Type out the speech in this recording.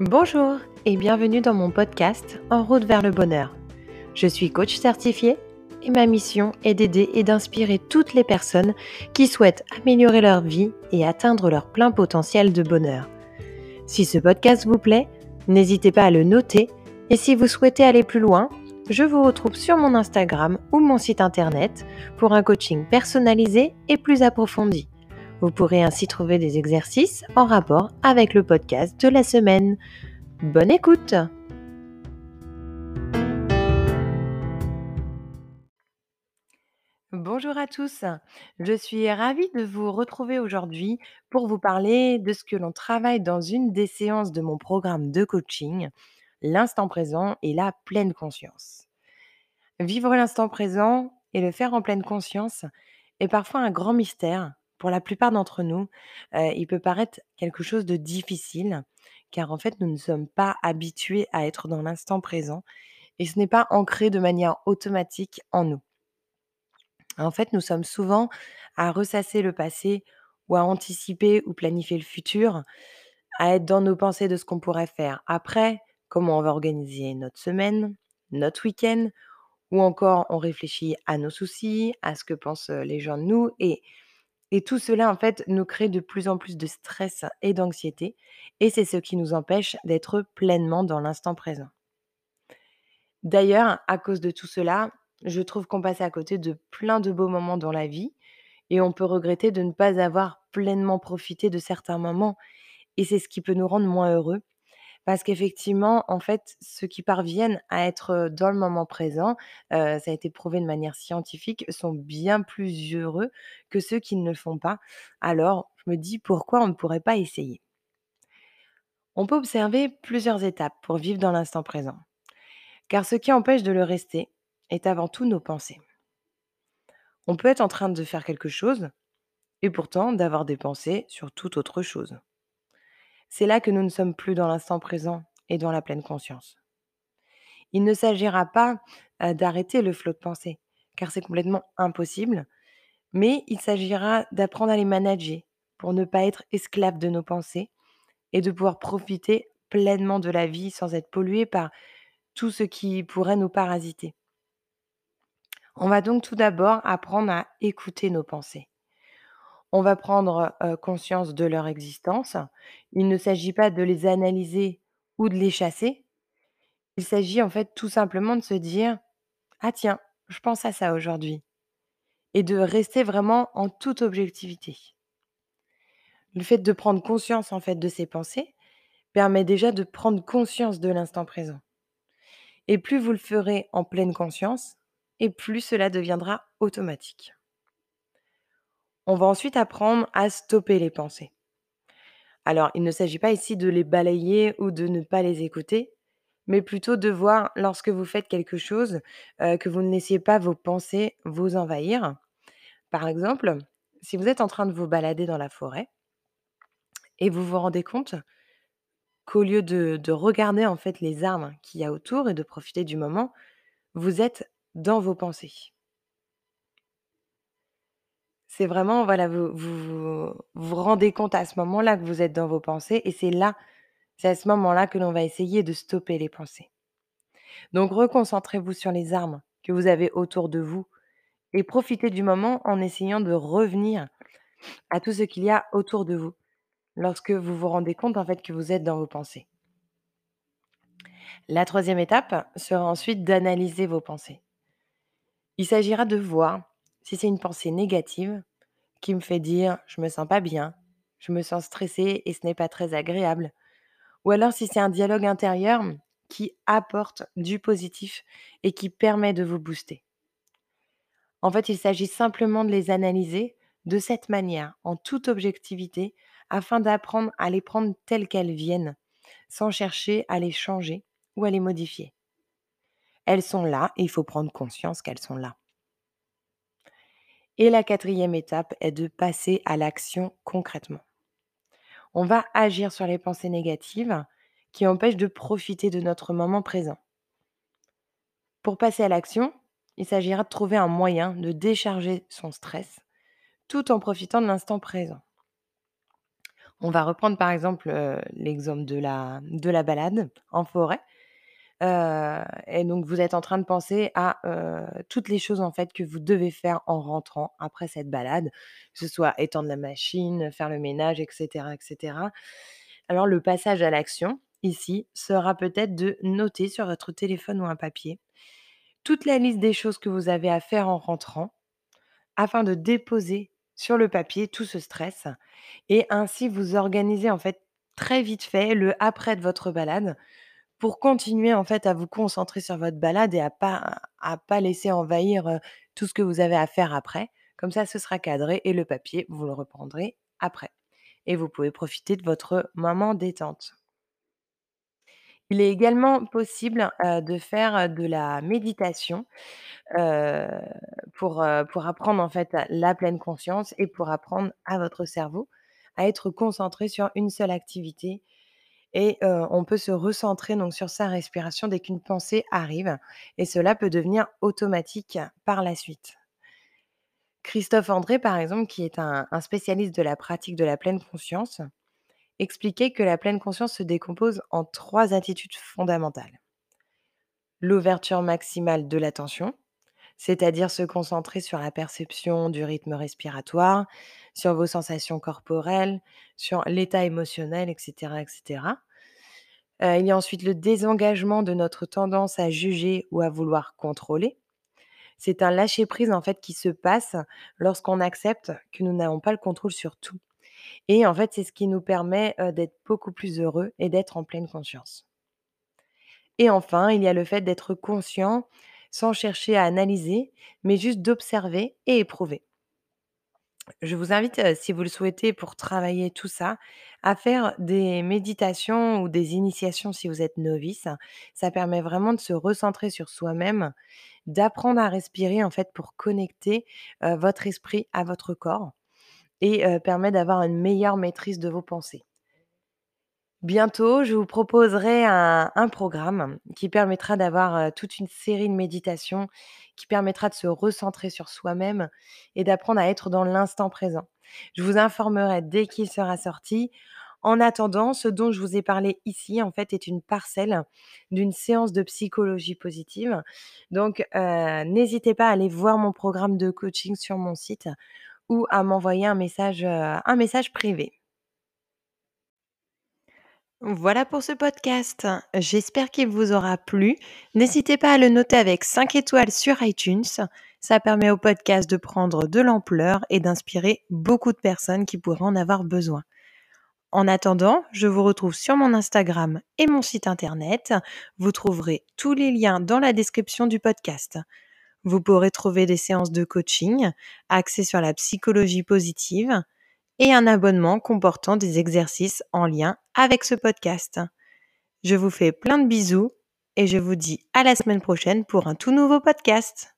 Bonjour et bienvenue dans mon podcast En route vers le bonheur. Je suis coach certifié et ma mission est d'aider et d'inspirer toutes les personnes qui souhaitent améliorer leur vie et atteindre leur plein potentiel de bonheur. Si ce podcast vous plaît, n'hésitez pas à le noter et si vous souhaitez aller plus loin, je vous retrouve sur mon Instagram ou mon site internet pour un coaching personnalisé et plus approfondi. Vous pourrez ainsi trouver des exercices en rapport avec le podcast de la semaine. Bonne écoute Bonjour à tous, je suis ravie de vous retrouver aujourd'hui pour vous parler de ce que l'on travaille dans une des séances de mon programme de coaching, l'instant présent et la pleine conscience. Vivre l'instant présent et le faire en pleine conscience est parfois un grand mystère pour la plupart d'entre nous, il peut paraître quelque chose de difficile, car en fait, nous ne sommes pas habitués à être dans l'instant présent et ce n'est pas ancré de manière automatique en nous. En fait, nous sommes souvent à ressasser le passé ou à anticiper ou planifier le futur, à être dans nos pensées de ce qu'on pourrait faire après, comment on va organiser notre semaine, notre week-end ou encore on réfléchit à nos soucis, à ce que pensent, les gens de nous et et tout cela, en fait, nous crée de plus en plus de stress et d'anxiété et c'est ce qui nous empêche d'être pleinement dans l'instant présent. D'ailleurs, à cause de tout cela, je trouve qu'on passe à côté de plein de beaux moments dans la vie et on peut regretter de ne pas avoir pleinement profité de certains moments et c'est ce qui peut nous rendre moins heureux parce qu'effectivement, en fait, ceux qui parviennent à être, dans le moment présent, ça a été prouvé de manière scientifique, sont bien plus heureux que ceux qui ne le font pas. Alors, je me dis: «Pourquoi on ne pourrait pas essayer?» On peut observer plusieurs étapes pour vivre dans l'instant présent, car ce qui empêche de le rester est avant tout nos pensées. On peut être en train de faire quelque chose et pourtant d'avoir des pensées sur toute autre chose. C'est là que nous ne sommes plus dans l'instant présent et dans la pleine conscience. Il ne s'agira pas d'arrêter le flot de pensée, car c'est complètement impossible, mais il s'agira d'apprendre à les manager pour ne pas être esclave de nos pensées et de pouvoir profiter pleinement de la vie sans être pollué par tout ce qui pourrait nous parasiter. On va donc tout d'abord apprendre à écouter nos pensées. On va prendre, conscience de leur existence. Il ne s'agit pas de les analyser ou de les chasser. Il s'agit en fait tout simplement de se dire: «Ah tiens, je pense à ça aujourd'hui» et de rester vraiment en toute objectivité. Le fait de prendre conscience en fait de ses pensées permet déjà de prendre conscience de l'instant présent et plus vous le ferez en pleine conscience et plus cela deviendra automatique. On va ensuite apprendre à stopper les pensées. Alors, il ne s'agit pas ici de les balayer ou de ne pas les écouter, mais plutôt de voir lorsque vous faites quelque chose, heu, que vous ne laissiez pas vos pensées vous envahir. Par exemple, si vous êtes en train de vous balader dans la forêt et vous vous rendez compte qu'au lieu de de regarder en fait les arbres qu'il y a autour et de profiter du moment, vous êtes dans vos pensées. C'est vraiment, voilà, vous vous rendez compte à ce moment-là que vous êtes dans vos pensées et c'est là, c'est à ce moment-là que l'on va essayer de stopper les pensées. Donc reconcentrez-vous sur les armes que vous avez autour de vous et profitez du moment en essayant de revenir à tout ce qu'il y a autour de vous, lorsque vous vous rendez compte, en fait, que vous êtes dans vos pensées. La troisième étape sera ensuite d'analyser vos pensées. Il s'agira de voir si c'est une pensée négative qui me fait dire: «Je me sens pas bien, je me sens stressée et ce n'est pas très agréable», ou alors si c'est un dialogue intérieur qui apporte du positif et qui permet de vous booster. En fait, il s'agit simplement de les analyser de cette manière, en toute objectivité, afin d'apprendre à les prendre telles qu'elles viennent, sans chercher à les changer ou à les modifier. Elles sont là et il faut prendre conscience qu'elles sont là. Et la quatrième étape est de passer à l'action concrètement. On va agir sur les pensées négatives qui empêchent de profiter de notre moment présent. Pour passer à l'action, il s'agira de trouver un moyen de décharger son stress tout en profitant de l'instant présent. On va reprendre par exemple, heu, l'exemple de la balade en forêt. Heu et donc vous êtes en train de penser à, heu, toutes les choses en fait que vous devez faire en rentrant après cette balade, que ce soit étendre la machine, faire le ménage et cetera et cetera. Alors le passage à l'action, ici, sera peut-être de noter sur votre téléphone ou un papier toute la liste des choses que vous avez à faire en rentrant, afin de déposer sur le papier tout ce stress et ainsi vous organiser en fait très vite fait le après de votre balade pour continuer en fait à vous concentrer sur votre balade et à pas à pas laisser envahir, tout ce que vous avez à faire après. Comme ça, ce sera cadré et le papier, vous le reprendrez après et vous pouvez profiter de votre moment détente. Il est également possible, de faire, de la méditation, pour, pour apprendre en fait la pleine conscience et pour apprendre à votre cerveau à être concentré sur une seule activité et on peut se recentrer donc sur sa respiration dès qu'une pensée arrive et cela peut devenir automatique par la suite. Christophe André, par exemple, qui est un un spécialiste de la pratique de la pleine conscience, expliquait que la pleine conscience se décompose en 3 attitudes fondamentales. L'ouverture maximale de l'attention, c'est-à-dire se concentrer sur la perception du rythme respiratoire, sur vos sensations corporelles, sur l'état émotionnel et cetera Heu, il y a ensuite le désengagement de notre tendance à juger ou à vouloir contrôler. C'est un lâcher prise, en fait, qui se passe lorsqu'on accepte que nous n'avons pas le contrôle sur tout et en fait, c'est ce qui nous permet, heu, d'être beaucoup plus heureux et d'être en pleine conscience et enfin, il y a le fait d'être conscient sans chercher à analyser, mais juste d'observer et éprouver. Je vous invite, si vous le souhaitez pour travailler tout ça, à faire des méditations ou des initiations si vous êtes novice. Ça permet vraiment de se recentrer sur soi-même, d'apprendre à respirer en fait pour connecter, votre esprit à votre corps et permet d'avoir une meilleure maîtrise de vos pensées. Bientôt, je vous proposerai un programme qui permettra d'avoir, heu, toute une série de méditations, qui permettra de se recentrer sur soi-même et d'apprendre à être dans l'instant présent. Je vous informerai dès qu'il sera sorti. En attendant, ce dont je vous ai parlé ici, en fait, est une parcelle d'une séance de psychologie positive. Donc, heu, n'hésitez pas à aller voir mon programme de coaching sur mon site ou à m'envoyer un message, heu, un message privé. Voilà pour ce podcast. J'espère qu'il vous aura plu. N'hésitez pas à le noter avec 5 étoiles sur iTunes. Ça permet au podcast de prendre de l'ampleur et d'inspirer beaucoup de personnes qui pourraient en avoir besoin. En attendant, je vous retrouve sur mon Instagram et mon site internet. Vous trouverez tous les liens dans la description du podcast. Vous pourrez trouver des séances de coaching axées sur la psychologie positive et un abonnement comportant des exercices en lien avec ce podcast. Je vous fais plein de bisous et je vous dis à la semaine prochaine pour un tout nouveau podcast.